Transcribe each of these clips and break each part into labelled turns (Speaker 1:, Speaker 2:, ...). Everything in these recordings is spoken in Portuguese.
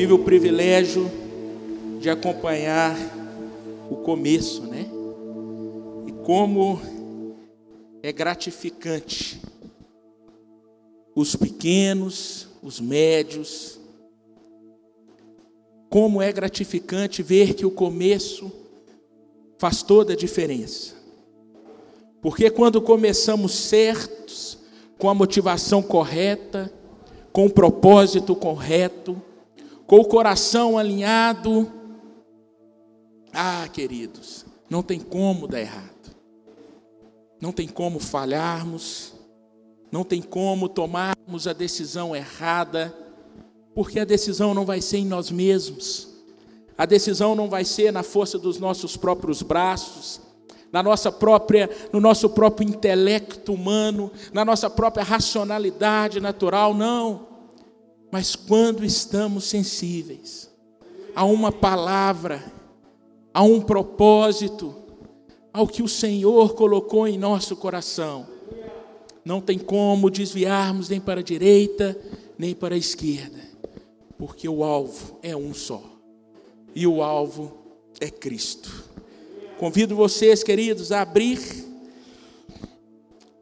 Speaker 1: tive o privilégio de acompanhar o começo, né? E como é gratificante os pequenos, os médios, como é gratificante ver que o começo faz toda a diferença. Porque quando começamos certos, com a motivação correta, com o propósito correto, com o coração alinhado, ah, queridos, não tem como dar errado. Não tem como falharmos, não tem como tomarmos a decisão errada, porque a decisão não vai ser em nós mesmos, a decisão não vai ser na força dos nossos próprios braços, na nossa própria, no nosso próprio intelecto humano, na nossa própria racionalidade natural, não. Mas quando estamos sensíveis a uma palavra, a um propósito, ao que o Senhor colocou em nosso coração. Não tem como desviarmos nem para a direita, nem para a esquerda, porque o alvo é um só, e o alvo é Cristo. Convido vocês, queridos, a abrir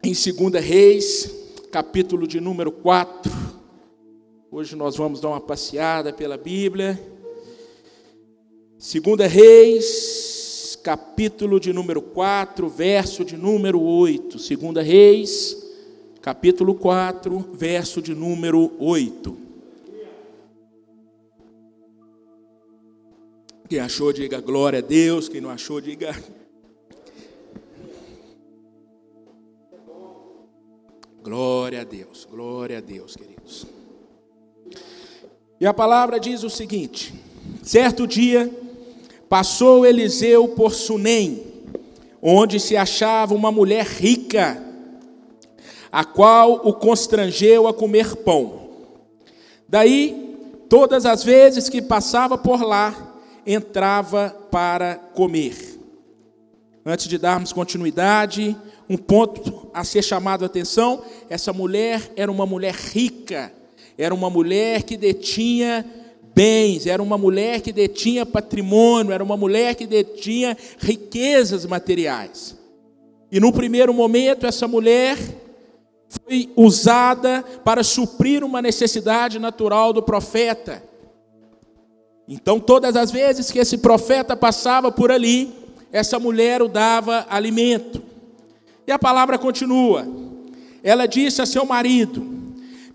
Speaker 1: em 2 Reis, capítulo de número 4. Hoje nós vamos dar uma passeada pela Bíblia. 2 Reis, capítulo de número 4, verso de número 8. Segunda Reis, capítulo 4, verso de número 8. Quem achou, diga glória a Deus. Quem não achou, diga. Glória a Deus, glória a Deus, queridos. E a palavra diz o seguinte: certo dia, Passou Eliseu por Sunem, onde se achava uma mulher rica, a qual o constrangeu a comer pão. Daí, todas as vezes que passava por lá, entrava para comer. Antes de darmos continuidade, um ponto a ser chamado a atenção: essa mulher era uma mulher rica, era uma mulher que detinha bens, era uma mulher que detinha patrimônio, era uma mulher que detinha riquezas materiais. E no primeiro momento, essa mulher foi usada para suprir uma necessidade natural do profeta. Então, todas as vezes que esse profeta passava por ali, essa mulher o dava alimento. E a palavra continua. Ela disse a seu marido: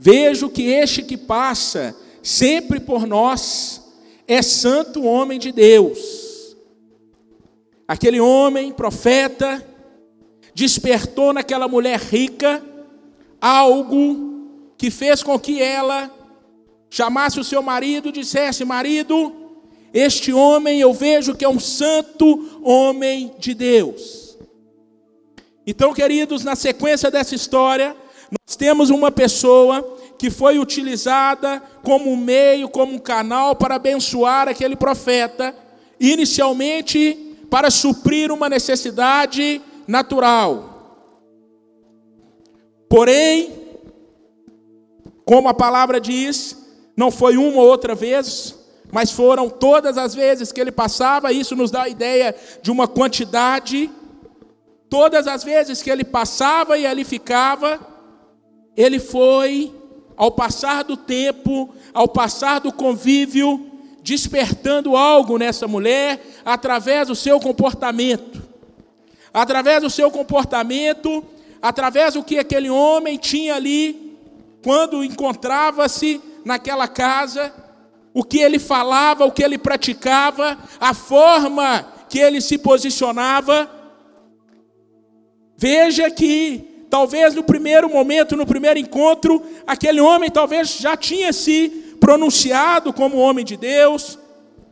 Speaker 1: Vejo que este que passa sempre por nós, é santo homem de Deus. Aquele homem, profeta, despertou naquela mulher rica algo que fez com que ela chamasse o seu marido e dissesse: Marido, este homem eu vejo que é um santo homem de Deus. Então, queridos, na sequência dessa história, nós temos uma pessoa que foi utilizada como meio, como um canal para abençoar aquele profeta, inicialmente para suprir uma necessidade natural. Porém, como a palavra diz, não foi uma ou outra vez, mas foram todas as vezes que ele passava, isso nos dá a ideia de uma quantidade. Todas as vezes que ele passava e ali ficava, ele foi ao passar do tempo, ao passar do convívio, despertando algo nessa mulher através do seu comportamento. Através do seu comportamento, através do que aquele homem tinha ali, quando encontrava-se naquela casa, o que ele falava, o que ele praticava, a forma que ele se posicionava. Veja que Talvez no primeiro momento, no primeiro encontro, aquele homem talvez já tinha se pronunciado como homem de Deus,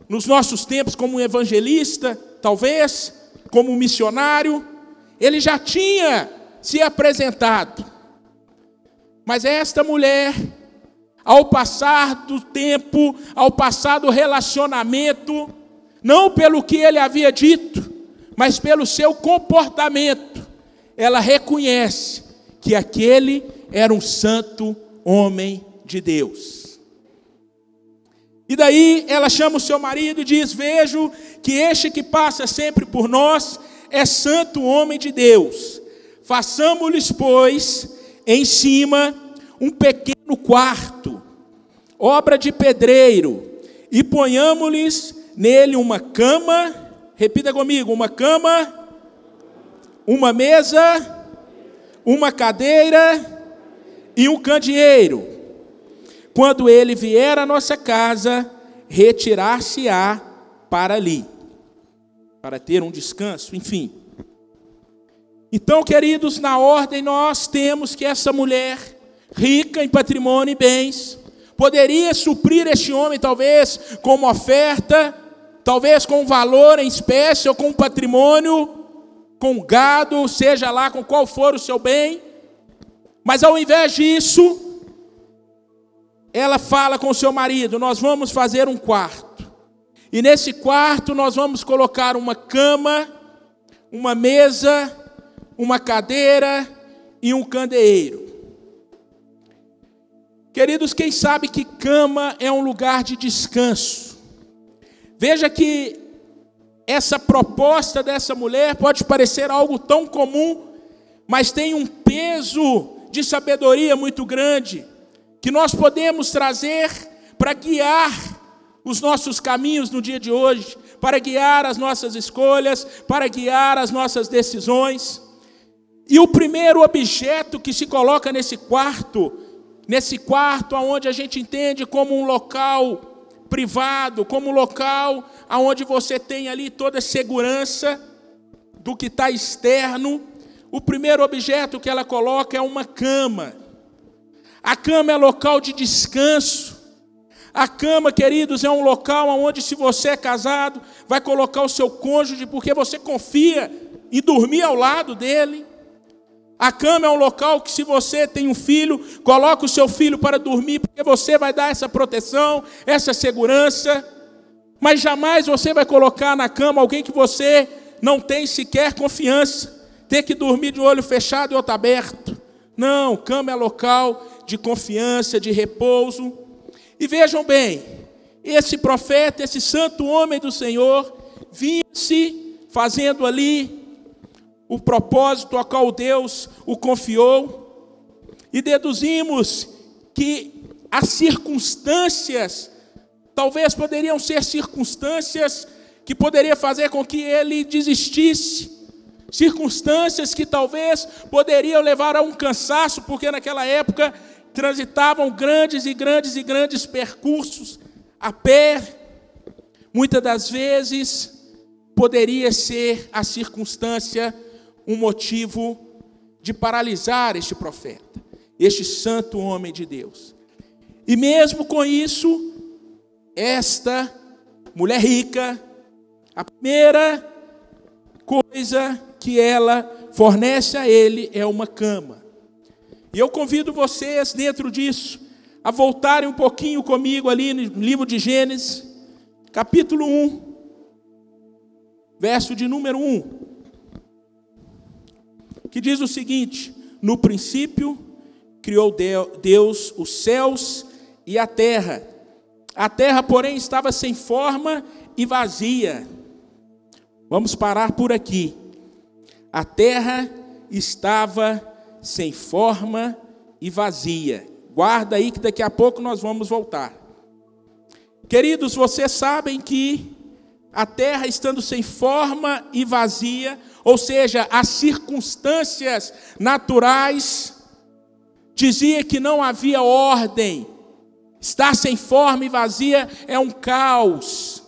Speaker 1: nos nossos tempos como um evangelista, talvez, como um missionário, ele já tinha se apresentado. Mas esta mulher, ao passar do tempo, ao passar do relacionamento, não pelo que ele havia dito, mas pelo seu comportamento, ela reconhece que aquele era um santo homem de Deus. E daí ela chama o seu marido e diz: Vejo que este que passa sempre por nós é santo homem de Deus. Façamos-lhes, pois, em cima um pequeno quarto, obra de pedreiro, e ponhamos-lhes nele uma cama, repita comigo: uma cama, uma mesa, uma cadeira e um candeeiro. Quando ele vier à nossa casa, retirar-se-á para ali, para ter um descanso, enfim. Então, queridos, na ordem nós temos que essa mulher, rica em patrimônio e bens, poderia suprir este homem, talvez com uma oferta, talvez com um valor em espécie ou com um patrimônio, com gado, seja lá com qual for o seu bem, mas ao invés disso, ela fala com o seu marido: Nós vamos fazer um quarto, e nesse quarto nós vamos colocar uma cama, uma mesa, uma cadeira e um candeeiro. Queridos, quem sabe que cama é um lugar de descanso. Veja que essa proposta dessa mulher pode parecer algo tão comum, mas tem um peso de sabedoria muito grande que nós podemos trazer para guiar os nossos caminhos no dia de hoje, para guiar as nossas escolhas, para guiar as nossas decisões. E o primeiro objeto que se coloca nesse quarto, nesse quarto onde a gente entende como um local privado, como local onde você tem ali toda a segurança do que está externo, o primeiro objeto que ela coloca é uma cama. A cama é local de descanso. A cama, queridos, é um local onde, se você é casado, vai colocar o seu cônjuge porque você confia em dormir ao lado dele. A cama é um local que, se você tem um filho, coloca o seu filho para dormir, porque você vai dar essa proteção, essa segurança. Mas jamais você vai colocar na cama alguém que você não tem sequer confiança, ter que dormir de olho fechado e outro aberto. Não, cama é local de confiança, de repouso. E vejam bem, esse profeta, esse santo homem do Senhor, vinha-se fazendo ali o propósito a qual Deus o confiou, e deduzimos que as circunstâncias, talvez poderiam ser circunstâncias que poderia fazer com que ele desistisse, circunstâncias que talvez poderiam levar a um cansaço, porque naquela época transitavam grandes e grandes e grandes percursos a pé, muitas das vezes poderia ser a circunstância um motivo de paralisar este profeta, este santo homem de Deus. E mesmo com isso, esta mulher rica, a primeira coisa que ela fornece a ele é uma cama. E eu convido vocês, dentro disso, a voltarem um pouquinho comigo ali no livro de Gênesis, capítulo 1, verso de número 1 que diz o seguinte: No princípio criou Deus os céus e a terra. A terra, porém, estava sem forma e vazia. Vamos parar por aqui. A terra estava sem forma e vazia. Guarda aí que daqui a pouco nós vamos voltar. Queridos, vocês sabem que a terra estando sem forma e vazia, ou seja, as circunstâncias naturais, dizia que não havia ordem, estar sem forma e vazia é um caos.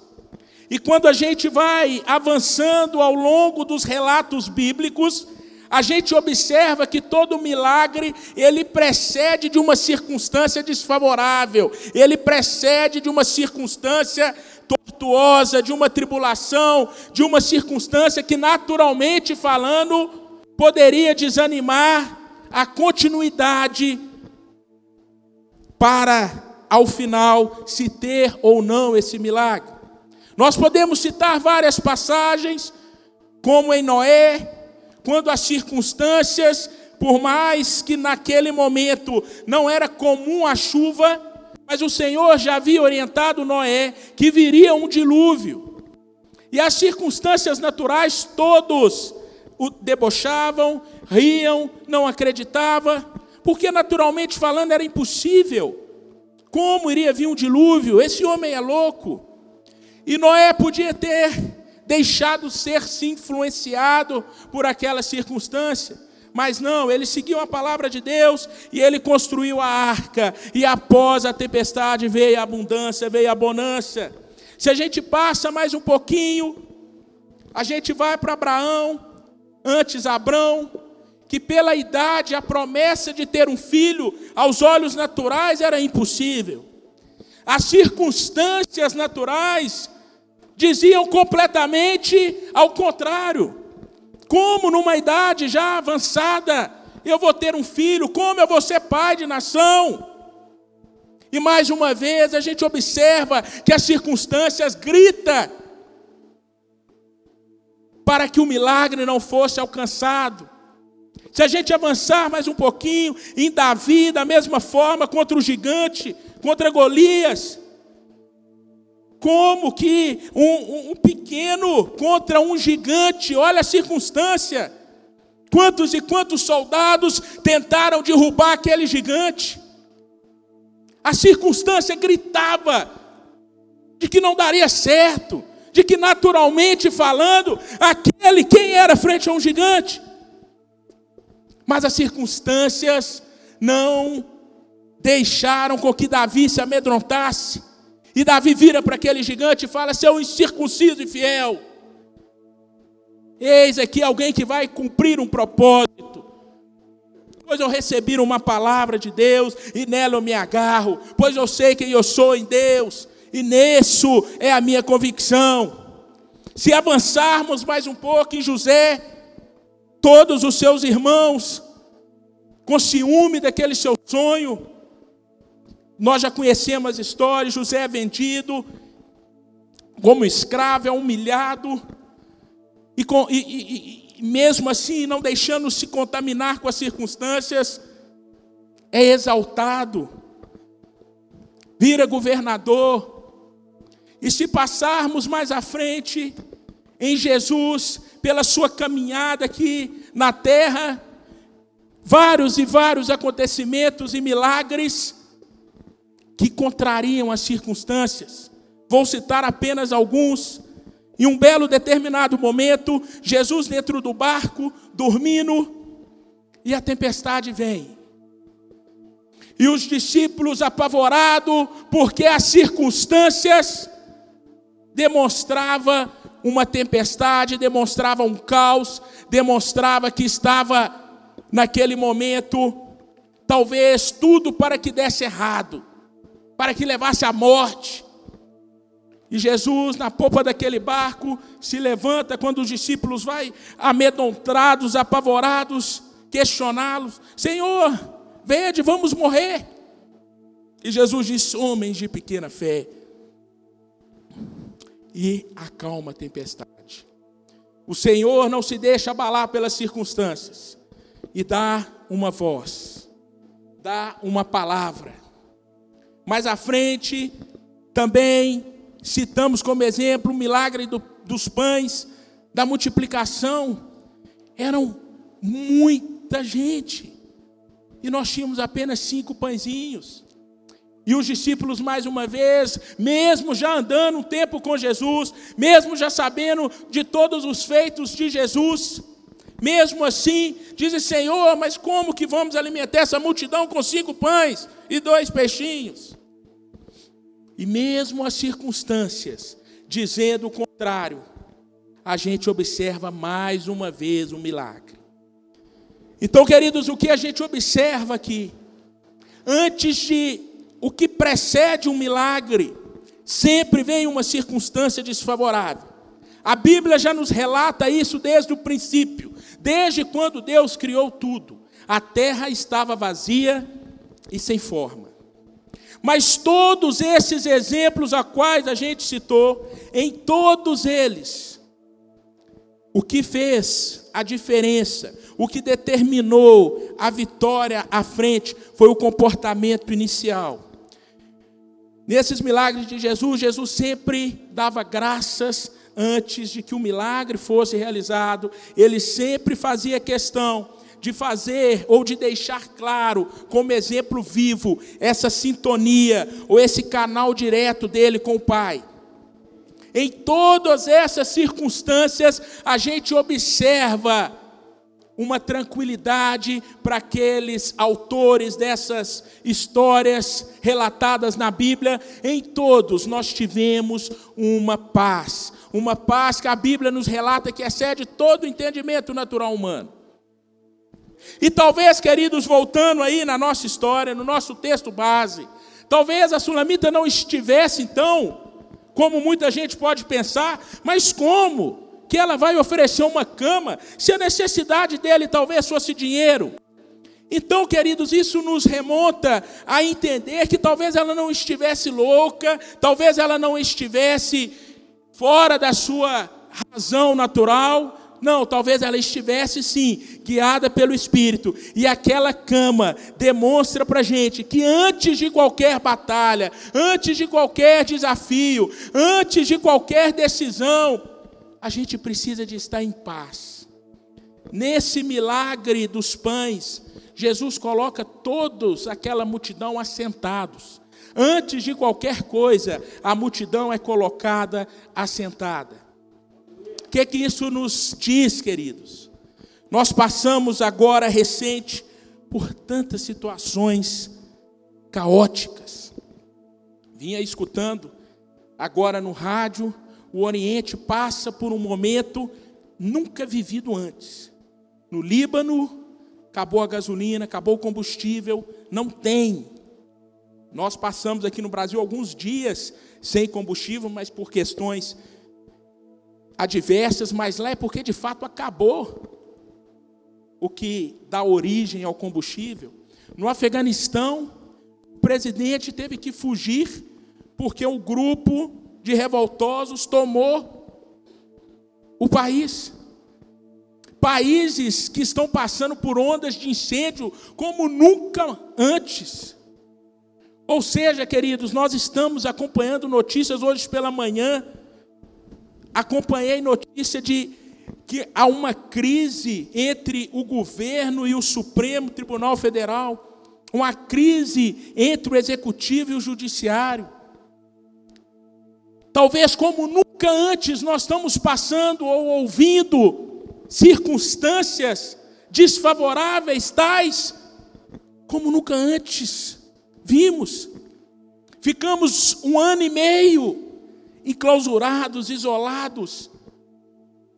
Speaker 1: E quando a gente vai avançando ao longo dos relatos bíblicos, a gente observa que todo milagre, ele precede de uma circunstância desfavorável, ele precede de uma circunstância tortuosa, de uma tribulação, de uma circunstância que, naturalmente falando, poderia desanimar a continuidade para, ao final, se ter ou não esse milagre. Nós podemos citar várias passagens, como em Noé, quando as circunstâncias, por mais que naquele momento não era comum a chuva, Mas o Senhor já havia orientado Noé que viria um dilúvio. E as circunstâncias naturais todos o debochavam, riam, não acreditavam, porque naturalmente falando era impossível. Como iria vir um dilúvio? Esse homem é louco. E Noé podia ter deixado ser se influenciado por aquela circunstância. Mas não, ele seguiu a palavra de Deus e ele construiu a arca. E após a tempestade veio a abundância, veio a bonança. Se a gente passa mais um pouquinho, a gente vai para Abraão, antes Abraão, que pela idade a promessa de ter um filho aos olhos naturais era impossível. As circunstâncias naturais diziam completamente ao contrário. Como numa idade já avançada eu vou ter um filho? Como eu vou ser pai de nação? E mais uma vez a gente observa que as circunstâncias gritam para que o milagre não fosse alcançado. Se a gente avançar mais um pouquinho, em Davi, da mesma forma, contra o gigante, contra Golias, como que um, um pequeno contra um gigante, olha a circunstância. Quantos e quantos soldados tentaram derrubar aquele gigante? A circunstância gritava de que não daria certo, de que naturalmente falando, aquele quem era frente a um gigante. Mas as circunstâncias não deixaram com que Davi se amedrontasse. E Davi vira para aquele gigante e fala: seu incircunciso e fiel. Eis aqui alguém que vai cumprir um propósito. Pois eu recebi uma palavra de Deus e nela eu me agarro, pois eu sei quem eu sou em Deus, e nisso é a minha convicção. Se avançarmos mais um pouco em José, todos os seus irmãos, com ciúme daquele seu sonho, nós já conhecemos as histórias: José é vendido como escravo, é humilhado, e, com, e, e, e mesmo assim, não deixando se contaminar com as circunstâncias, é exaltado, vira governador. E se passarmos mais à frente, em Jesus, pela sua caminhada aqui na terra, vários e vários acontecimentos e milagres, que contrariam as circunstâncias. Vou citar apenas alguns. Em um belo determinado momento, Jesus dentro do barco, dormindo, e a tempestade vem. E os discípulos apavorados, porque as circunstâncias demonstrava uma tempestade, demonstrava um caos, demonstrava que estava naquele momento talvez tudo para que desse errado para que levasse à morte. E Jesus, na popa daquele barco, se levanta quando os discípulos vai amedrontados, apavorados, questioná-los: Senhor, vede, vamos morrer. E Jesus diz: Homens de pequena fé, e acalma a tempestade. O Senhor não se deixa abalar pelas circunstâncias e dá uma voz, dá uma palavra mais à frente, também citamos como exemplo o milagre do, dos pães, da multiplicação. Eram muita gente. E nós tínhamos apenas cinco pãezinhos. E os discípulos, mais uma vez, mesmo já andando um tempo com Jesus, mesmo já sabendo de todos os feitos de Jesus, mesmo assim, dizem: Senhor, mas como que vamos alimentar essa multidão com cinco pães e dois peixinhos? E mesmo as circunstâncias dizendo o contrário, a gente observa mais uma vez um milagre. Então, queridos, o que a gente observa aqui? Antes de o que precede um milagre, sempre vem uma circunstância desfavorável. A Bíblia já nos relata isso desde o princípio, desde quando Deus criou tudo. A terra estava vazia e sem forma. Mas todos esses exemplos a quais a gente citou, em todos eles, o que fez a diferença, o que determinou a vitória à frente, foi o comportamento inicial. Nesses milagres de Jesus, Jesus sempre dava graças antes de que o milagre fosse realizado, ele sempre fazia questão de fazer ou de deixar claro, como exemplo vivo, essa sintonia ou esse canal direto dele com o Pai. Em todas essas circunstâncias, a gente observa uma tranquilidade para aqueles autores dessas histórias relatadas na Bíblia. Em todos nós tivemos uma paz, uma paz que a Bíblia nos relata que excede todo o entendimento natural humano. E talvez, queridos, voltando aí na nossa história, no nosso texto base, talvez a Sulamita não estivesse então como muita gente pode pensar, mas como que ela vai oferecer uma cama se a necessidade dele talvez fosse dinheiro? Então, queridos, isso nos remonta a entender que talvez ela não estivesse louca, talvez ela não estivesse fora da sua razão natural, não, talvez ela estivesse sim, guiada pelo Espírito. E aquela cama demonstra para gente que antes de qualquer batalha, antes de qualquer desafio, antes de qualquer decisão, a gente precisa de estar em paz. Nesse milagre dos pães, Jesus coloca todos aquela multidão assentados. Antes de qualquer coisa, a multidão é colocada assentada que que isso nos diz, queridos? Nós passamos agora recente por tantas situações caóticas. Vinha escutando agora no rádio, o Oriente passa por um momento nunca vivido antes. No Líbano, acabou a gasolina, acabou o combustível, não tem. Nós passamos aqui no Brasil alguns dias sem combustível, mas por questões adversas, mas lá é porque de fato acabou o que dá origem ao combustível. No Afeganistão, o presidente teve que fugir porque um grupo de revoltosos tomou o país. Países que estão passando por ondas de incêndio como nunca antes. Ou seja, queridos, nós estamos acompanhando notícias hoje pela manhã acompanhei notícia de que há uma crise entre o governo e o Supremo Tribunal Federal, uma crise entre o executivo e o judiciário. Talvez como nunca antes nós estamos passando ou ouvindo circunstâncias desfavoráveis tais como nunca antes vimos. Ficamos um ano e meio enclausurados, isolados,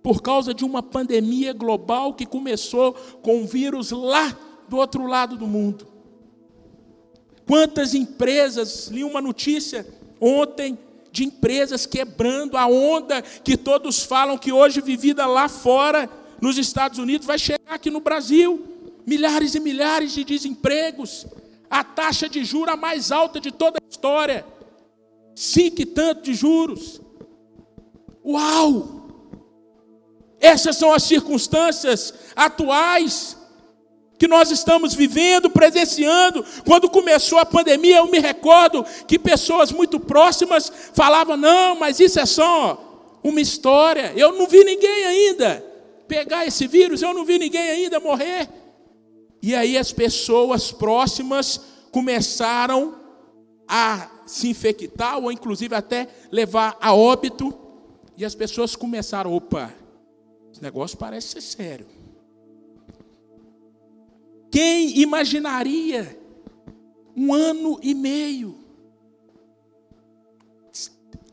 Speaker 1: por causa de uma pandemia global que começou com um vírus lá do outro lado do mundo. Quantas empresas, li uma notícia ontem de empresas quebrando a onda que todos falam que hoje vivida lá fora, nos Estados Unidos, vai chegar aqui no Brasil. Milhares e milhares de desempregos, a taxa de juros mais alta de toda a história cinco e tanto de juros. Uau! Essas são as circunstâncias atuais que nós estamos vivendo, presenciando. Quando começou a pandemia, eu me recordo que pessoas muito próximas falavam: não, mas isso é só uma história. Eu não vi ninguém ainda pegar esse vírus, eu não vi ninguém ainda morrer. E aí as pessoas próximas começaram a se infectar ou inclusive até levar a óbito. E as pessoas começaram, opa, esse negócio parece ser sério. Quem imaginaria um ano e meio,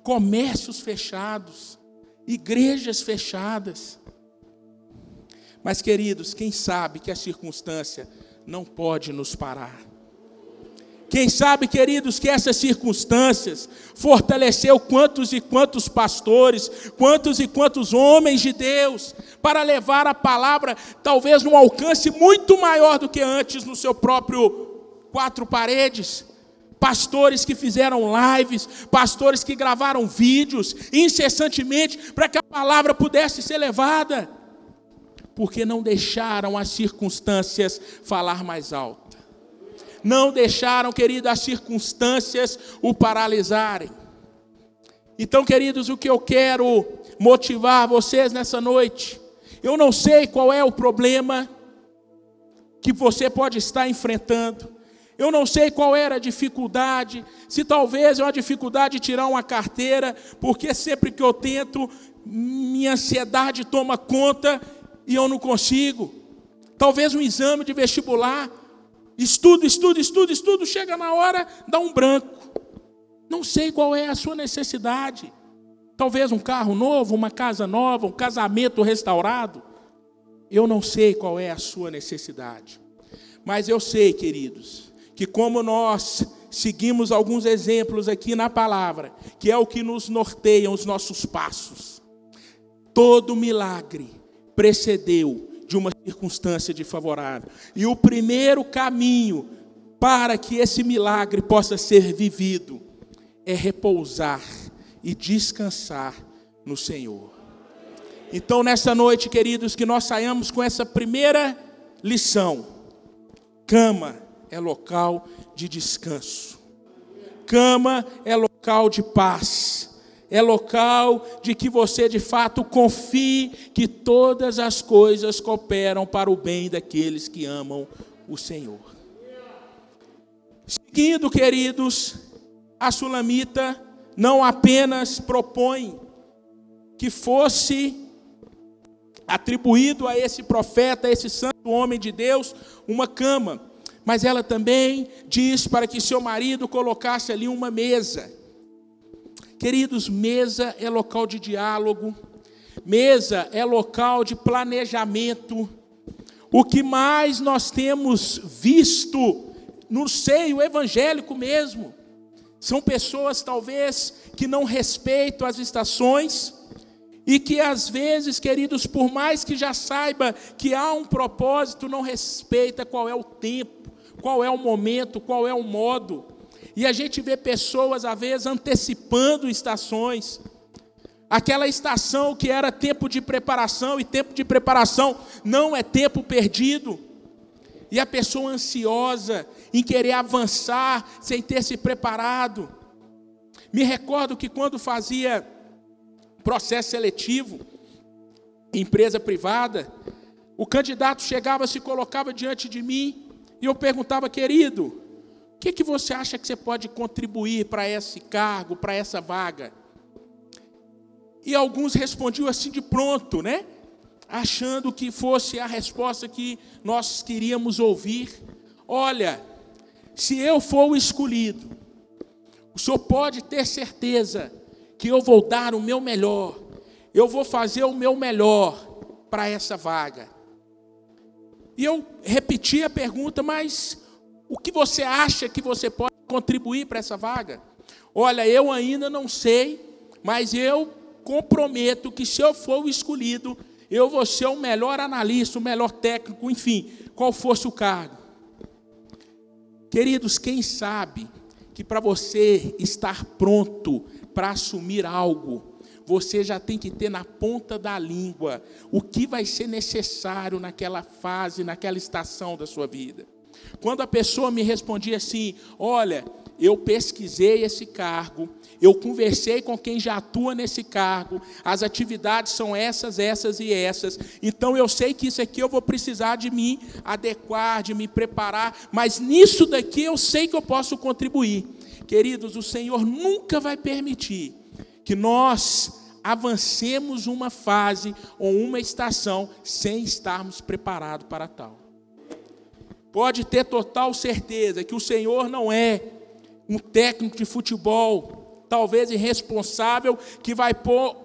Speaker 1: comércios fechados, igrejas fechadas. Mas, queridos, quem sabe que a circunstância não pode nos parar. Quem sabe, queridos, que essas circunstâncias fortaleceu quantos e quantos pastores, quantos e quantos homens de Deus, para levar a palavra, talvez num alcance muito maior do que antes, no seu próprio quatro paredes. Pastores que fizeram lives, pastores que gravaram vídeos incessantemente para que a palavra pudesse ser levada, porque não deixaram as circunstâncias falar mais alto não deixaram, querido, as circunstâncias o paralisarem. Então, queridos, o que eu quero motivar vocês nessa noite, eu não sei qual é o problema que você pode estar enfrentando, eu não sei qual era a dificuldade, se talvez é uma dificuldade de tirar uma carteira, porque sempre que eu tento, minha ansiedade toma conta e eu não consigo. Talvez um exame de vestibular, estudo, estudo, estudo, estudo, chega na hora, dá um branco. Não sei qual é a sua necessidade. Talvez um carro novo, uma casa nova, um casamento restaurado. Eu não sei qual é a sua necessidade. Mas eu sei, queridos, que como nós seguimos alguns exemplos aqui na palavra, que é o que nos norteia os nossos passos. Todo milagre precedeu de uma circunstância desfavorável. E o primeiro caminho para que esse milagre possa ser vivido é repousar e descansar no Senhor. Então, nessa noite, queridos, que nós saiamos com essa primeira lição: cama é local de descanso, cama é local de paz, é local de que você de fato confie que todas as coisas cooperam para o bem daqueles que amam o Senhor. Seguindo, queridos, a sulamita não apenas propõe que fosse atribuído a esse profeta, a esse santo homem de Deus, uma cama, mas ela também diz para que seu marido colocasse ali uma mesa. Queridos, mesa é local de diálogo, mesa é local de planejamento. O que mais nós temos visto no seio evangélico mesmo, são pessoas talvez que não respeitam as estações e que às vezes, queridos, por mais que já saiba que há um propósito, não respeita qual é o tempo, qual é o momento, qual é o modo. E a gente vê pessoas às vezes antecipando estações. Aquela estação que era tempo de preparação e tempo de preparação não é tempo perdido e a pessoa ansiosa em querer avançar sem ter se preparado. Me recordo que quando fazia processo seletivo, empresa privada, o candidato chegava, se colocava diante de mim e eu perguntava, querido, que, que você acha que você pode contribuir para esse cargo, para essa vaga? E alguns respondiam assim de pronto, né? achando que fosse a resposta que nós queríamos ouvir. Olha, se eu for o escolhido, o senhor pode ter certeza que eu vou dar o meu melhor, eu vou fazer o meu melhor para essa vaga. E eu repeti a pergunta, mas o que você acha que você pode contribuir para essa vaga? Olha, eu ainda não sei, mas eu comprometo que se eu for o escolhido, eu vou ser o melhor analista, o melhor técnico, enfim, qual fosse o cargo. Queridos, quem sabe que para você estar pronto para assumir algo, você já tem que ter na ponta da língua o que vai ser necessário naquela fase, naquela estação da sua vida. Quando a pessoa me respondia assim: Olha, eu pesquisei esse cargo, eu conversei com quem já atua nesse cargo, as atividades são essas, essas e essas, então eu sei que isso aqui eu vou precisar de me adequar, de me preparar, mas nisso daqui eu sei que eu posso contribuir. Queridos, o Senhor nunca vai permitir que nós avancemos uma fase ou uma estação sem estarmos preparados para tal. Pode ter total certeza que o Senhor não é um técnico de futebol, talvez irresponsável, que vai pôr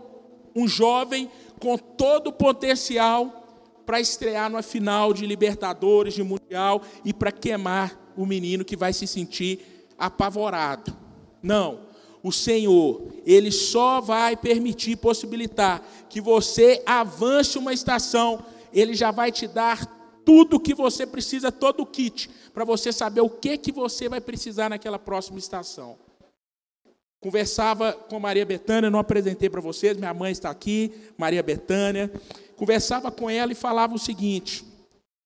Speaker 1: um jovem com todo o potencial para estrear numa final de Libertadores, de Mundial e para queimar o menino que vai se sentir apavorado. Não. O Senhor, Ele só vai permitir, possibilitar que você avance uma estação, Ele já vai te dar tudo que você precisa, todo o kit, para você saber o que, que você vai precisar naquela próxima estação. Conversava com Maria Betânia, não apresentei para vocês, minha mãe está aqui, Maria Betânia. Conversava com ela e falava o seguinte: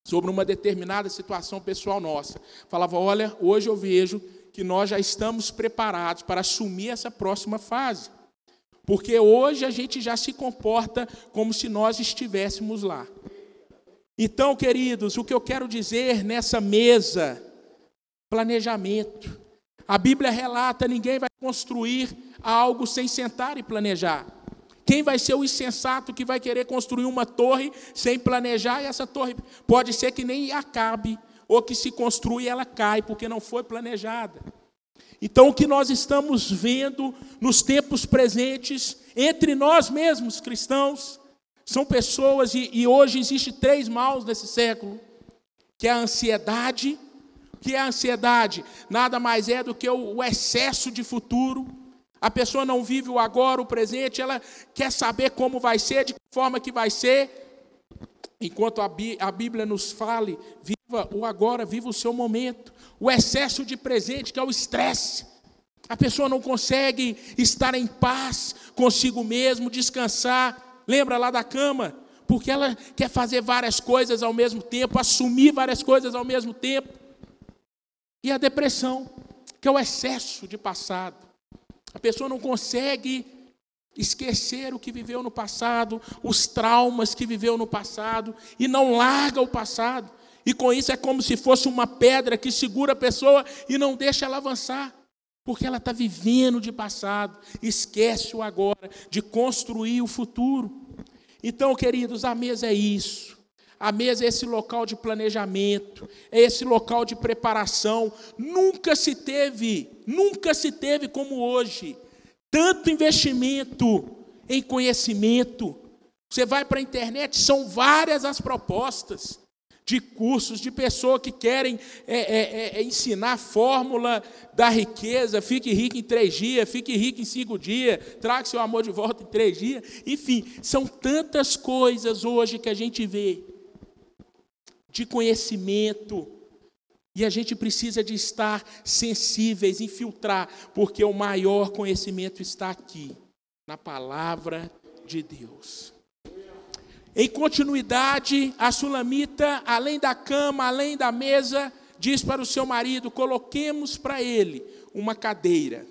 Speaker 1: sobre uma determinada situação pessoal nossa. Falava: Olha, hoje eu vejo que nós já estamos preparados para assumir essa próxima fase. Porque hoje a gente já se comporta como se nós estivéssemos lá. Então, queridos, o que eu quero dizer nessa mesa, planejamento. A Bíblia relata: ninguém vai construir algo sem sentar e planejar. Quem vai ser o insensato que vai querer construir uma torre sem planejar? E essa torre pode ser que nem acabe, ou que se construi e ela cai, porque não foi planejada. Então, o que nós estamos vendo nos tempos presentes, entre nós mesmos cristãos, são pessoas, e, e hoje existe três maus nesse século, que é a ansiedade, que é a ansiedade? Nada mais é do que o, o excesso de futuro. A pessoa não vive o agora, o presente, ela quer saber como vai ser, de que forma que vai ser. Enquanto a, Bíblia nos fale, viva o agora, viva o seu momento. O excesso de presente, que é o estresse. A pessoa não consegue estar em paz consigo mesmo, descansar. Lembra lá da cama? Porque ela quer fazer várias coisas ao mesmo tempo, assumir várias coisas ao mesmo tempo. E a depressão, que é o excesso de passado. A pessoa não consegue esquecer o que viveu no passado, os traumas que viveu no passado, e não larga o passado. E com isso é como se fosse uma pedra que segura a pessoa e não deixa ela avançar. Porque ela está vivendo de passado, esquece o agora, de construir o futuro. Então, queridos, a mesa é isso. A mesa é esse local de planejamento, é esse local de preparação. Nunca se teve, nunca se teve como hoje, tanto investimento em conhecimento. Você vai para a internet, são várias as propostas de cursos, de pessoas que querem é, é, é, é, ensinar a fórmula da riqueza, fique rico em três dias, fique rico em cinco dias, traga seu amor de volta em três dias. Enfim, são tantas coisas hoje que a gente vê de conhecimento. E a gente precisa de estar sensíveis, infiltrar, porque o maior conhecimento está aqui, na palavra de Deus. Em continuidade, a sulamita, além da cama, além da mesa, diz para o seu marido: coloquemos para ele uma cadeira.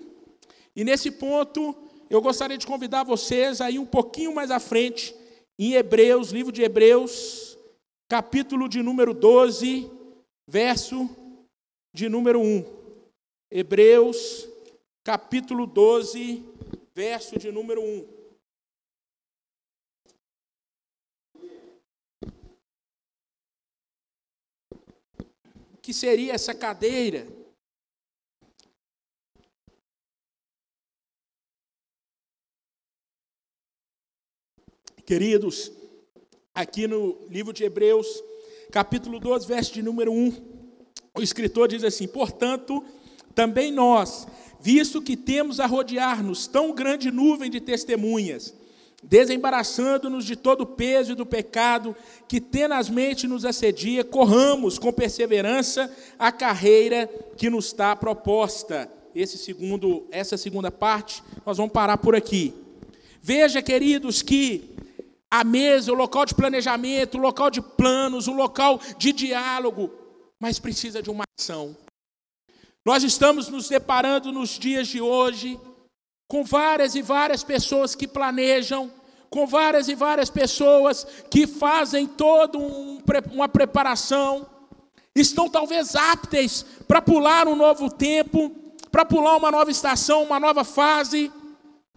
Speaker 1: E nesse ponto, eu gostaria de convidar vocês a ir um pouquinho mais à frente, em Hebreus, livro de Hebreus, capítulo de número 12, verso de número 1. Hebreus, capítulo 12, verso de número 1. Que seria essa cadeira? Queridos, aqui no livro de Hebreus, capítulo 12, verso de número 1, o escritor diz assim: Portanto, também nós, visto que temos a rodear-nos tão grande nuvem de testemunhas, desembaraçando-nos de todo o peso e do pecado que tenazmente nos assedia, corramos com perseverança a carreira que nos está proposta. Esse segundo, essa segunda parte, nós vamos parar por aqui. Veja, queridos, que a mesa, o local de planejamento, o local de planos, o local de diálogo, mas precisa de uma ação. Nós estamos nos deparando nos dias de hoje com várias e várias pessoas que planejam, com várias e várias pessoas que fazem toda um, uma preparação, estão talvez aptas para pular um novo tempo, para pular uma nova estação, uma nova fase,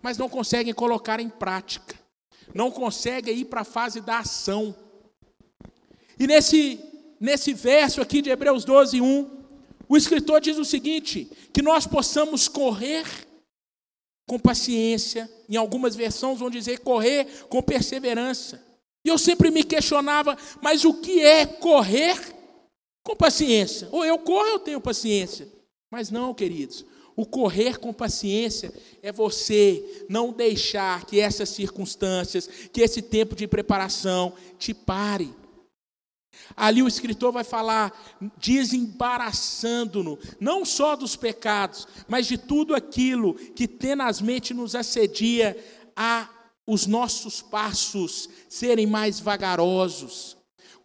Speaker 1: mas não conseguem colocar em prática não consegue ir para a fase da ação. E nesse, nesse verso aqui de Hebreus 12, 1, o escritor diz o seguinte: que nós possamos correr com paciência, em algumas versões vão dizer correr com perseverança. E eu sempre me questionava, mas o que é correr com paciência? Ou eu corro eu tenho paciência? Mas não, queridos. O correr com paciência é você não deixar que essas circunstâncias, que esse tempo de preparação te pare. Ali o escritor vai falar, desembaraçando-no, não só dos pecados, mas de tudo aquilo que tenazmente nos assedia a os nossos passos serem mais vagarosos.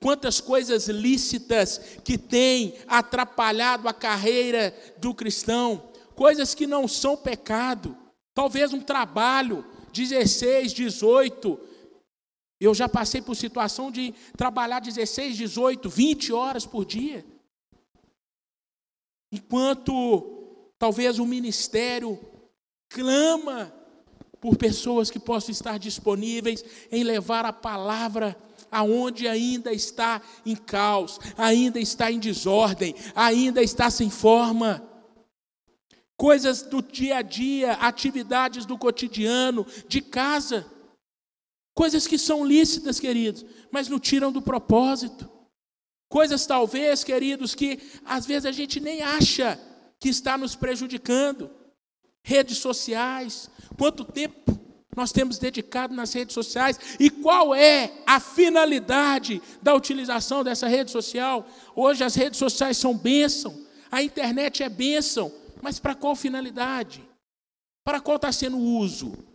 Speaker 1: quantas coisas lícitas que têm atrapalhado a carreira do cristão, coisas que não são pecado, talvez um trabalho, 16, 18. Eu já passei por situação de trabalhar 16, 18, 20 horas por dia. Enquanto talvez o ministério clama por pessoas que possam estar disponíveis em levar a palavra aonde ainda está em caos, ainda está em desordem, ainda está sem forma. Coisas do dia a dia, atividades do cotidiano, de casa. Coisas que são lícitas, queridos, mas não tiram do propósito. Coisas talvez, queridos, que às vezes a gente nem acha que está nos prejudicando. Redes sociais, quanto tempo nós temos dedicado nas redes sociais e qual é a finalidade da utilização dessa rede social? Hoje as redes sociais são bênção, a internet é bênção, mas para qual finalidade? Para qual está sendo o uso?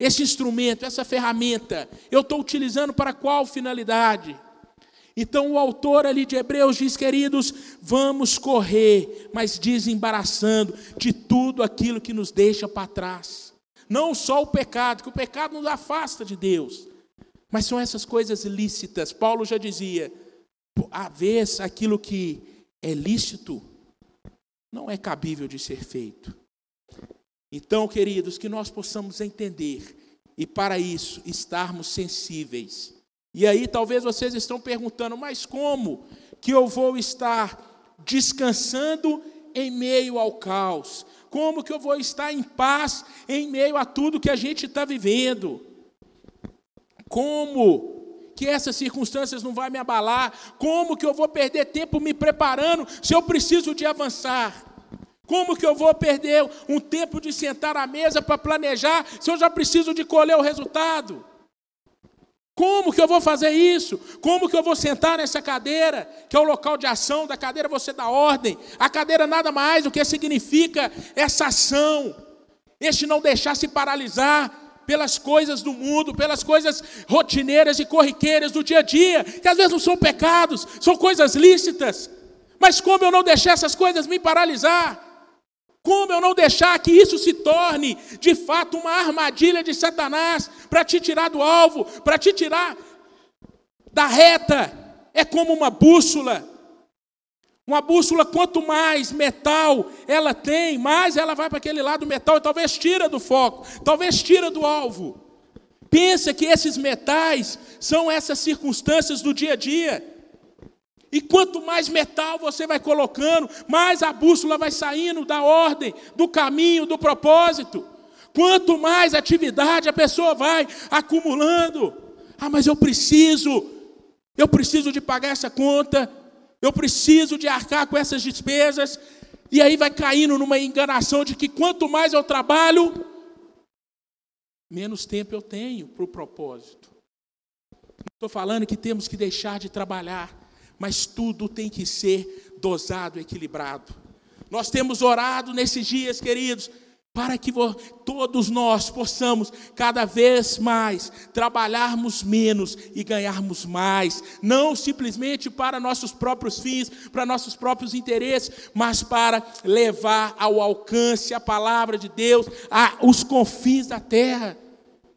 Speaker 1: Esse instrumento, essa ferramenta, eu estou utilizando para qual finalidade? Então o autor ali de Hebreus diz, queridos, vamos correr, mas desembaraçando de tudo aquilo que nos deixa para trás. Não só o pecado, que o pecado nos afasta de Deus, mas são essas coisas lícitas. Paulo já dizia: a vez aquilo que é lícito não é cabível de ser feito. Então, queridos, que nós possamos entender e para isso estarmos sensíveis. E aí talvez vocês estão perguntando, mas como que eu vou estar descansando em meio ao caos? Como que eu vou estar em paz em meio a tudo que a gente está vivendo? Como que essas circunstâncias não vão me abalar? Como que eu vou perder tempo me preparando se eu preciso de avançar? Como que eu vou perder um tempo de sentar à mesa para planejar se eu já preciso de colher o resultado? Como que eu vou fazer isso? Como que eu vou sentar nessa cadeira, que é o local de ação da cadeira, você dá ordem. A cadeira nada mais do que significa essa ação, este não deixar se paralisar pelas coisas do mundo, pelas coisas rotineiras e corriqueiras do dia a dia, que às vezes não são pecados, são coisas lícitas. Mas como eu não deixar essas coisas me paralisar? Como eu não deixar que isso se torne, de fato, uma armadilha de Satanás para te tirar do alvo, para te tirar da reta? É como uma bússola. Uma bússola, quanto mais metal ela tem, mais ela vai para aquele lado metal e talvez tira do foco, talvez tira do alvo. Pensa que esses metais são essas circunstâncias do dia a dia. E quanto mais metal você vai colocando, mais a bússola vai saindo da ordem, do caminho, do propósito. Quanto mais atividade a pessoa vai acumulando. Ah, mas eu preciso, eu preciso de pagar essa conta, eu preciso de arcar com essas despesas. E aí vai caindo numa enganação de que quanto mais eu trabalho, menos tempo eu tenho para o propósito. Estou falando que temos que deixar de trabalhar mas tudo tem que ser dosado, equilibrado. Nós temos orado nesses dias, queridos, para que todos nós possamos cada vez mais trabalharmos menos e ganharmos mais, não simplesmente para nossos próprios fins, para nossos próprios interesses, mas para levar ao alcance a palavra de Deus aos confins da terra,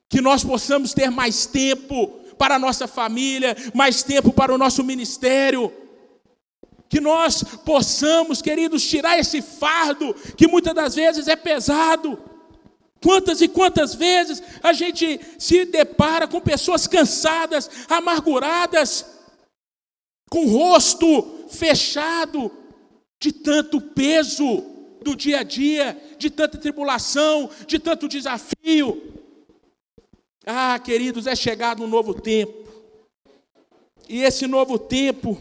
Speaker 1: que nós possamos ter mais tempo para a nossa família, mais tempo para o nosso ministério. Que nós possamos, queridos, tirar esse fardo que muitas das vezes é pesado. Quantas e quantas vezes a gente se depara com pessoas cansadas, amarguradas, com o rosto fechado de tanto peso do dia a dia, de tanta tribulação, de tanto desafio. Ah, queridos, é chegado um novo tempo. E esse novo tempo,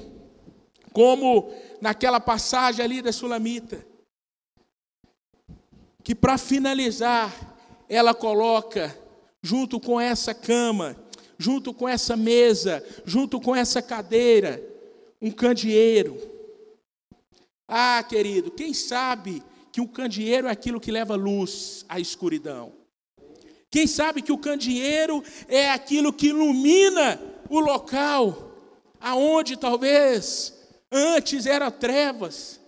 Speaker 1: como naquela passagem ali da Sulamita, que para finalizar, ela coloca, junto com essa cama, junto com essa mesa, junto com essa cadeira, um candeeiro. Ah, querido, quem sabe que um candeeiro é aquilo que leva luz à escuridão? Quem sabe que o candeeiro é aquilo que ilumina o local. aonde talvez antes era trevas.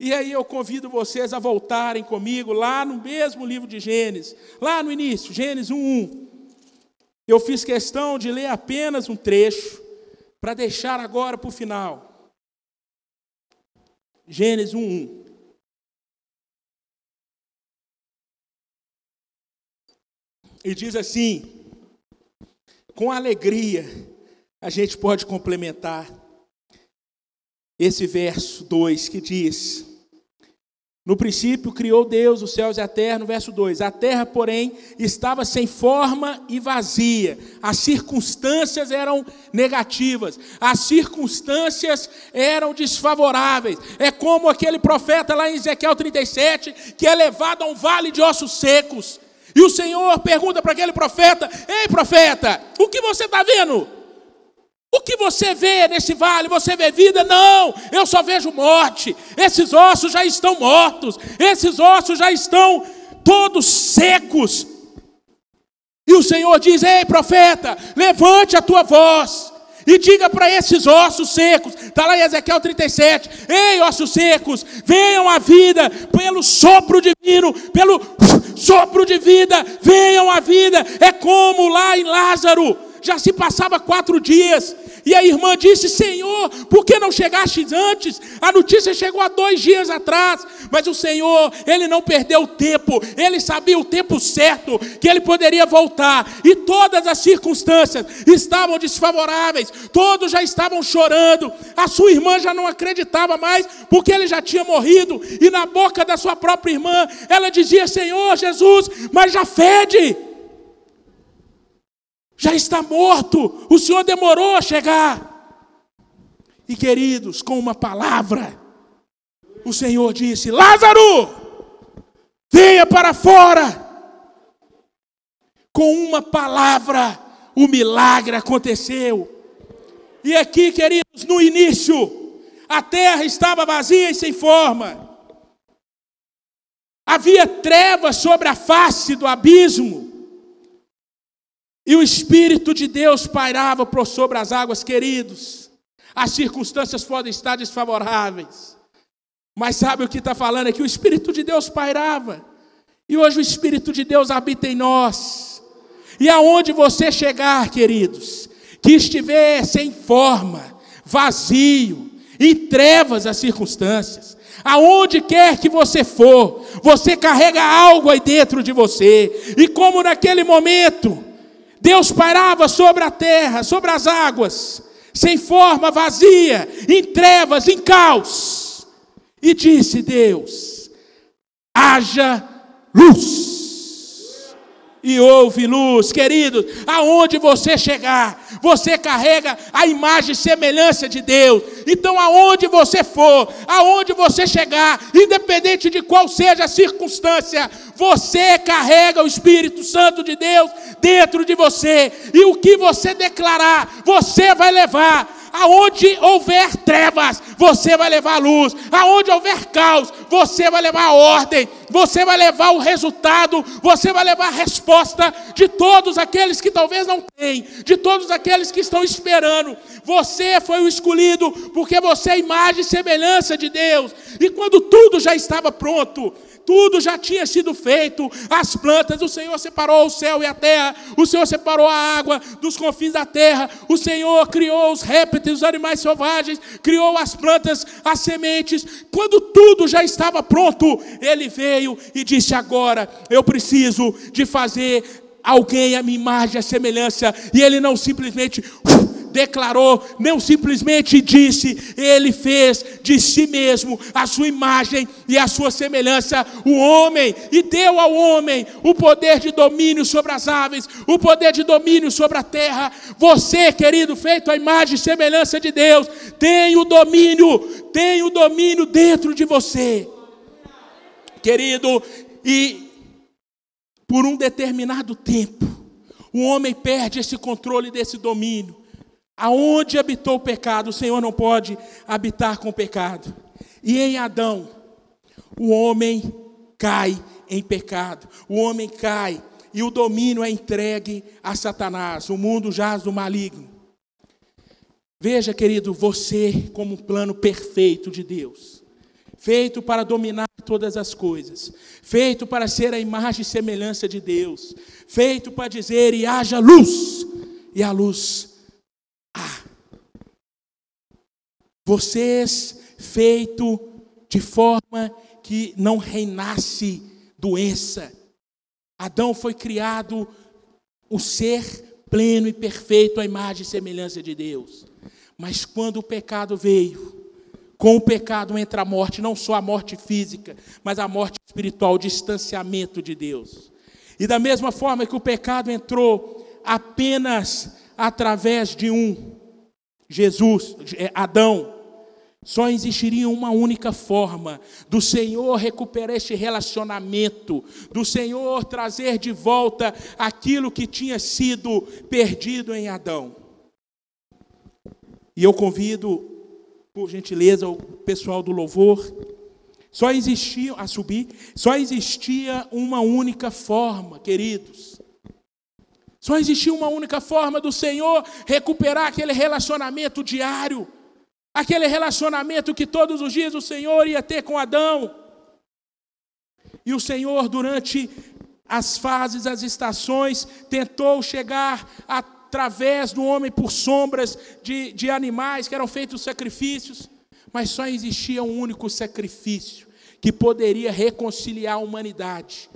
Speaker 1: E aí eu convido vocês a voltarem comigo lá no mesmo livro de Gênesis, lá no início, Gênesis 1:1. Eu fiz questão de ler apenas um trecho para deixar agora para o final. Gênesis 1:1. E diz assim: com alegria a gente pode complementar esse verso 2 que diz: No princípio criou Deus os céus e a terra, no verso 2: A terra, porém, estava sem forma e vazia, as circunstâncias eram negativas, as circunstâncias eram desfavoráveis. É como aquele profeta lá em Ezequiel 37, que é levado a um vale de ossos secos. E o Senhor pergunta para aquele profeta: Ei, profeta, o que você está vendo? O que você vê nesse vale? Você vê vida? Não, eu só vejo morte. Esses ossos já estão mortos, esses ossos já estão todos secos. E o Senhor diz: Ei, profeta, levante a tua voz e diga para esses ossos secos, está lá em Ezequiel 37, ei ossos secos, venham à vida pelo sopro divino, pelo sopro de vida, venham à vida, é como lá em Lázaro, já se passava quatro dias, e a irmã disse: Senhor, por que não chegaste antes? A notícia chegou há dois dias atrás, mas o Senhor, ele não perdeu o tempo, ele sabia o tempo certo que ele poderia voltar, e todas as circunstâncias estavam desfavoráveis, todos já estavam chorando, a sua irmã já não acreditava mais, porque ele já tinha morrido, e na boca da sua própria irmã, ela dizia: Senhor Jesus, mas já fede já está morto, o Senhor demorou a chegar. E queridos, com uma palavra, o Senhor disse: Lázaro, venha para fora. Com uma palavra, o milagre aconteceu. E aqui, queridos, no início, a terra estava vazia e sem forma. Havia trevas sobre a face do abismo. E o Espírito de Deus pairava por sobre as águas, queridos. As circunstâncias podem estar desfavoráveis. Mas sabe o que está falando? É que o Espírito de Deus pairava. E hoje o Espírito de Deus habita em nós. E aonde você chegar, queridos, que estiver sem forma, vazio, em trevas as circunstâncias, aonde quer que você for, você carrega algo aí dentro de você. E como naquele momento, Deus parava sobre a terra, sobre as águas, sem forma, vazia, em trevas, em caos. E disse Deus: haja luz e houve luz. Queridos, aonde você chegar, você carrega a imagem e semelhança de Deus. Então, aonde você for, aonde você chegar, independente de qual seja a circunstância, você carrega o Espírito Santo de Deus dentro de você. E o que você declarar, você vai levar. Aonde houver trevas, você vai levar luz. Aonde houver caos, você vai levar ordem. Você vai levar o resultado. Você vai levar a resposta de todos aqueles que talvez não têm, de todos aqueles que estão esperando. Você foi o escolhido porque você é a imagem e semelhança de Deus. E quando tudo já estava pronto, tudo já tinha sido feito, as plantas, o Senhor separou o céu e a terra, o Senhor separou a água dos confins da terra, o Senhor criou os répteis, os animais selvagens, criou as plantas, as sementes. Quando tudo já estava pronto, ele veio e disse: Agora eu preciso de fazer alguém a minha imagem, a semelhança, e ele não simplesmente declarou, não simplesmente disse, ele fez de si mesmo a sua imagem e a sua semelhança, o homem, e deu ao homem o poder de domínio sobre as aves, o poder de domínio sobre a terra. Você, querido, feito a imagem e semelhança de Deus, tem o domínio, tem o domínio dentro de você. Querido, e por um determinado tempo, o homem perde esse controle desse domínio. Aonde habitou o pecado, o Senhor não pode habitar com o pecado. E em Adão, o homem cai em pecado, o homem cai e o domínio é entregue a Satanás, o mundo jaz do maligno. Veja, querido, você como um plano perfeito de Deus, feito para dominar todas as coisas, feito para ser a imagem e semelhança de Deus, feito para dizer e haja luz, e a luz há. Vocês feito de forma que não reinasse doença. Adão foi criado o ser pleno e perfeito à imagem e semelhança de Deus. Mas quando o pecado veio, com o pecado entra a morte, não só a morte física, mas a morte espiritual, o distanciamento de Deus. E da mesma forma que o pecado entrou apenas através de um, Jesus, é, Adão, só existiria uma única forma do Senhor recuperar este relacionamento, do Senhor trazer de volta aquilo que tinha sido perdido em Adão. E eu convido, por gentileza, o pessoal do louvor. Só existia, a subir, só existia uma única forma, queridos. Só existia uma única forma do Senhor recuperar aquele relacionamento diário, aquele relacionamento que todos os dias o Senhor ia ter com Adão. E o Senhor, durante as fases, as estações, tentou chegar através do homem por sombras de, de animais que eram feitos sacrifícios, mas só existia um único sacrifício que poderia reconciliar a humanidade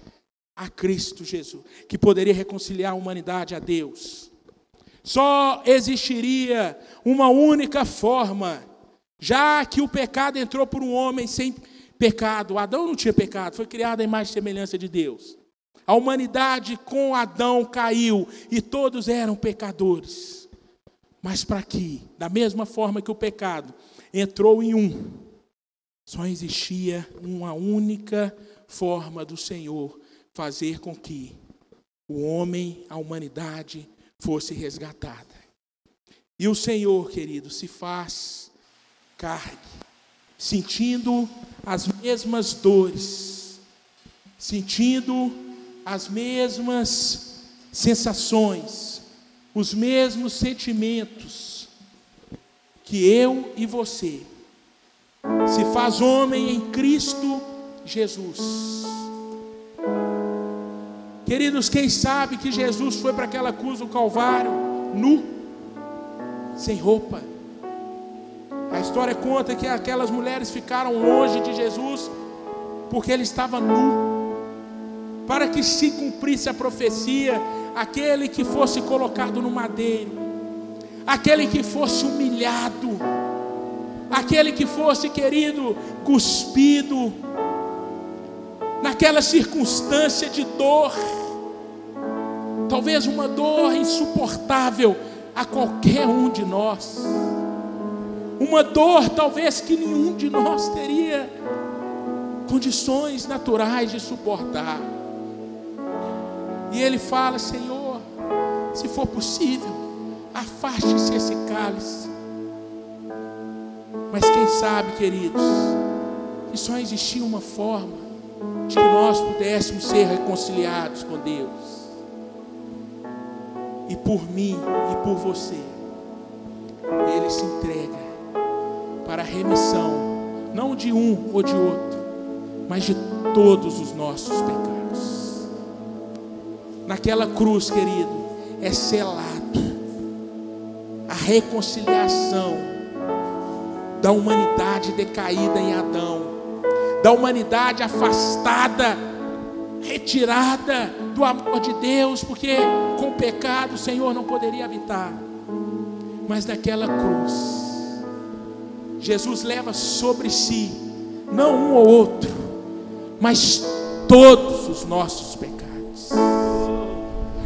Speaker 1: a Cristo Jesus, que poderia reconciliar a humanidade a Deus. Só existiria uma única forma, já que o pecado entrou por um homem sem pecado. Adão não tinha pecado, foi criado em e semelhança de Deus. A humanidade com Adão caiu e todos eram pecadores. Mas para que, da mesma forma que o pecado entrou em um, só existia uma única forma do Senhor fazer com que o homem, a humanidade, fosse resgatada. E o Senhor, querido, se faz carne, sentindo as mesmas dores, sentindo as mesmas sensações, os mesmos sentimentos que eu e você. Se faz homem em Cristo Jesus. Queridos, quem sabe que Jesus foi para aquela cruz do Calvário nu, sem roupa. A história conta que aquelas mulheres ficaram longe de Jesus porque ele estava nu para que se cumprisse a profecia, aquele que fosse colocado no madeiro, aquele que fosse humilhado, aquele que fosse querido, cuspido, naquela circunstância de dor, talvez uma dor insuportável a qualquer um de nós, uma dor talvez que nenhum de nós teria condições naturais de suportar. E ele fala: Senhor, se for possível, afaste-se esse cálice. Mas quem sabe, queridos, que só existia uma forma de que nós pudéssemos ser reconciliados com Deus. E por mim e por você, Ele se entrega para a remissão, não de um ou de outro, mas de todos os nossos pecados naquela cruz, querido, é selado a reconciliação da humanidade decaída em Adão, da humanidade afastada, retirada do amor de Deus, porque com o pecado o Senhor não poderia habitar. Mas naquela cruz, Jesus leva sobre si, não um ou outro, mas todos os nossos pecados.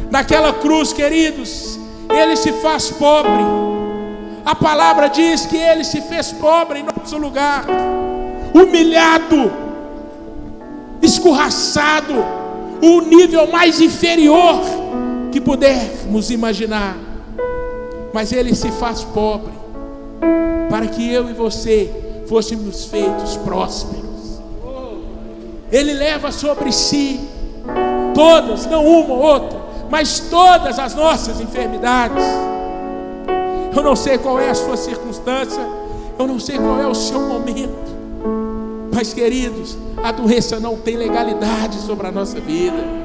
Speaker 1: Naquela cruz, queridos, ele se faz pobre. A palavra diz que ele se fez pobre em nosso lugar, humilhado, escorraçado, o nível mais inferior que pudermos imaginar. Mas ele se faz pobre para que eu e você fôssemos feitos prósperos. Ele leva sobre si todas, não uma ou outra, mas todas as nossas enfermidades. Eu não sei qual é a sua circunstância, eu não sei qual é o seu momento. Mas, queridos, a doença não tem legalidade sobre a nossa vida.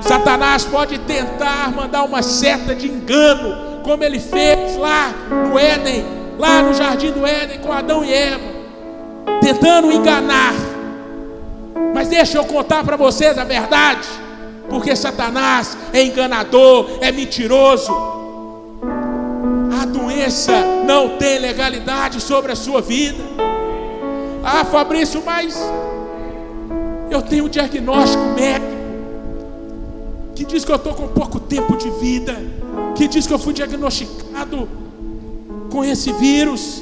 Speaker 1: Satanás pode tentar mandar uma seta de engano, como ele fez lá no Éden, lá no jardim do Éden com Adão e Eva, tentando enganar. Mas deixa eu contar para vocês a verdade, porque Satanás é enganador, é mentiroso. A doença não tem legalidade sobre a sua vida. Ah, Fabrício, mas eu tenho um diagnóstico médico que diz que eu estou com pouco tempo de vida, que diz que eu fui diagnosticado com esse vírus,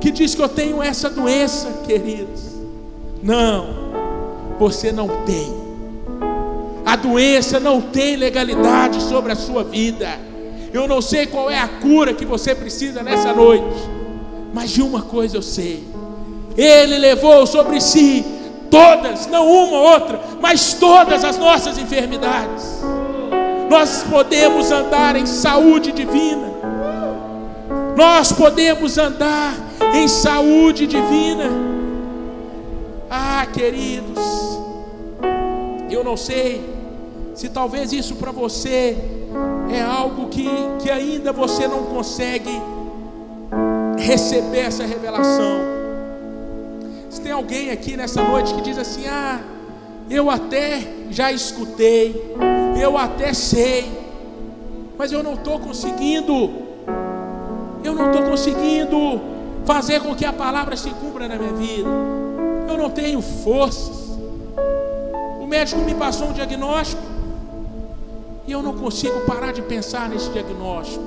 Speaker 1: que diz que eu tenho essa doença, queridos. Não, você não tem. A doença não tem legalidade sobre a sua vida. Eu não sei qual é a cura que você precisa nessa noite, mas de uma coisa eu sei ele levou sobre si todas, não uma ou outra, mas todas as nossas enfermidades. Nós podemos andar em saúde divina. Nós podemos andar em saúde divina. Ah, queridos, eu não sei se talvez isso para você é algo que, que ainda você não consegue receber essa revelação. Se tem alguém aqui nessa noite que diz assim: Ah, eu até já escutei, eu até sei, mas eu não estou conseguindo, eu não estou conseguindo fazer com que a palavra se cumpra na minha vida, eu não tenho forças. O médico me passou um diagnóstico e eu não consigo parar de pensar nesse diagnóstico.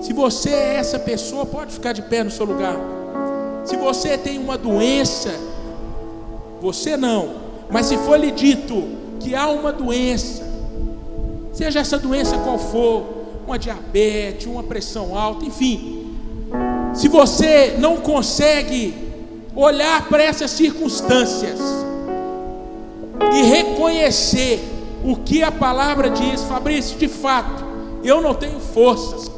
Speaker 1: Se você é essa pessoa, pode ficar de pé no seu lugar. Se você tem uma doença, você não, mas se for lhe dito que há uma doença, seja essa doença qual for, uma diabetes, uma pressão alta, enfim, se você não consegue olhar para essas circunstâncias e reconhecer o que a palavra diz, Fabrício, de fato, eu não tenho forças.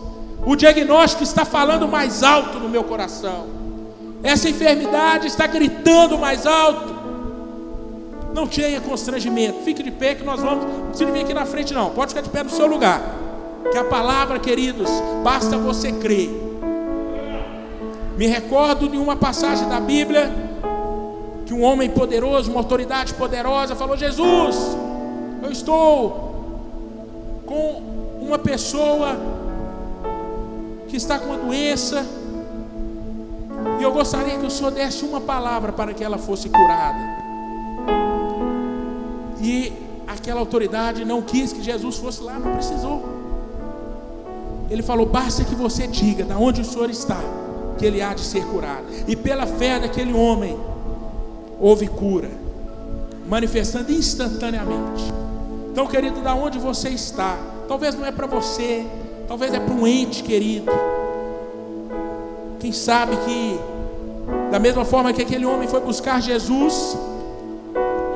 Speaker 1: O diagnóstico está falando mais alto no meu coração. Essa enfermidade está gritando mais alto. Não tenha constrangimento. Fique de pé que nós vamos. Não precisa vir aqui na frente, não. Pode ficar de pé no seu lugar. Que a palavra, queridos, basta você crer. Me recordo de uma passagem da Bíblia que um homem poderoso, uma autoridade poderosa, falou: Jesus, eu estou com uma pessoa que está com uma doença e eu gostaria que o Senhor desse uma palavra para que ela fosse curada. E aquela autoridade não quis que Jesus fosse lá, não precisou. Ele falou: basta que você diga de onde o Senhor está, que ele há de ser curado. E pela fé daquele homem, houve cura, manifestando instantaneamente. Então, querido, da onde você está, talvez não é para você, talvez é para um ente querido quem sabe que, da mesma forma que aquele homem foi buscar Jesus,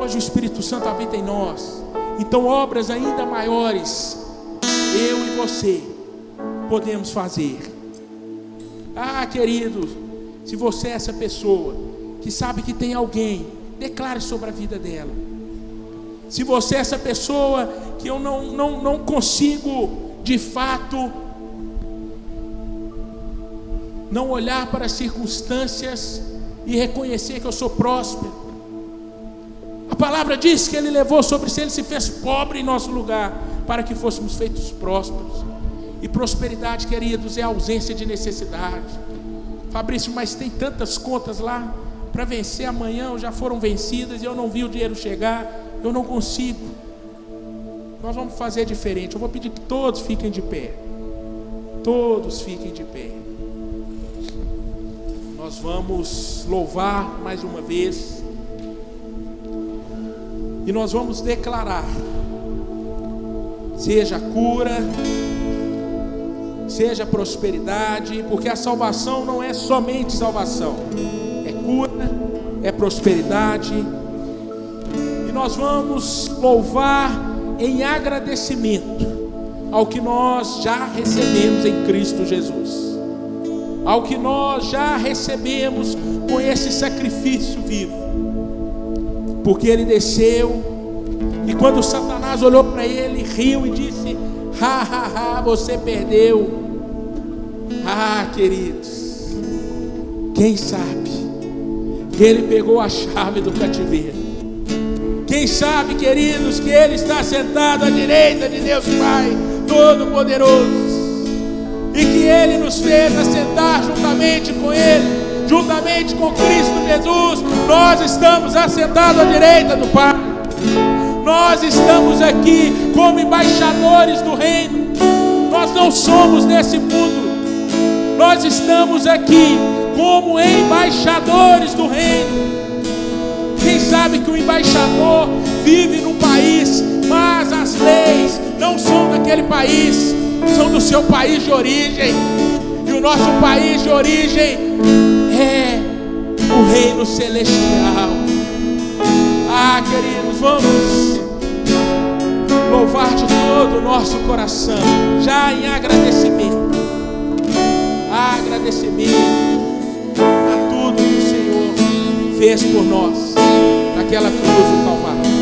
Speaker 1: hoje o Espírito Santo habita em nós. Então, obras ainda maiores, eu e você podemos fazer. Ah, querido, se você é essa pessoa que sabe que tem alguém, declare sobre a vida dela. Se você é essa pessoa que eu não, não, não consigo de fato não olhar para as circunstâncias e reconhecer que eu sou próspero. A palavra diz que Ele levou sobre si, Ele se fez pobre em nosso lugar, para que fôssemos feitos prósperos. E prosperidade, queridos, é ausência de necessidade. Fabrício, mas tem tantas contas lá para vencer amanhã, já foram vencidas e eu não vi o dinheiro chegar, eu não consigo. Nós vamos fazer diferente. Eu vou pedir que todos fiquem de pé. Todos fiquem de pé nós vamos louvar mais uma vez. E nós vamos declarar: seja cura, seja prosperidade, porque a salvação não é somente salvação, é cura, é prosperidade. E nós vamos louvar em agradecimento. ao que nós já recebemos em Cristo Jesus, ao que nós já recebemos com esse sacrifício vivo, porque ele desceu, e quando Satanás olhou para ele, riu e disse: Ha, ha, ha, você perdeu. Ah, queridos, quem sabe que ele pegou a chave do cativeiro. Quem sabe, queridos, que ele está sentado à direita de Deus Pai Todo-Poderoso. E que ele nos fez assentar juntamente com ele, juntamente com Cristo Jesus. Nós estamos assentados à direita do Pai. Nós estamos aqui como embaixadores do reino. Nós não somos desse mundo. Nós estamos aqui como embaixadores do reino. Quem sabe que o embaixador vive num país, mas as leis não são daquele país, são do seu país de origem. E o nosso país de origem é o reino celestial. Ah, queridos, vamos louvar de todo o nosso coração, já em agradecimento. Agradecimento a tudo que o Senhor fez por nós naquela cruz do Calvário.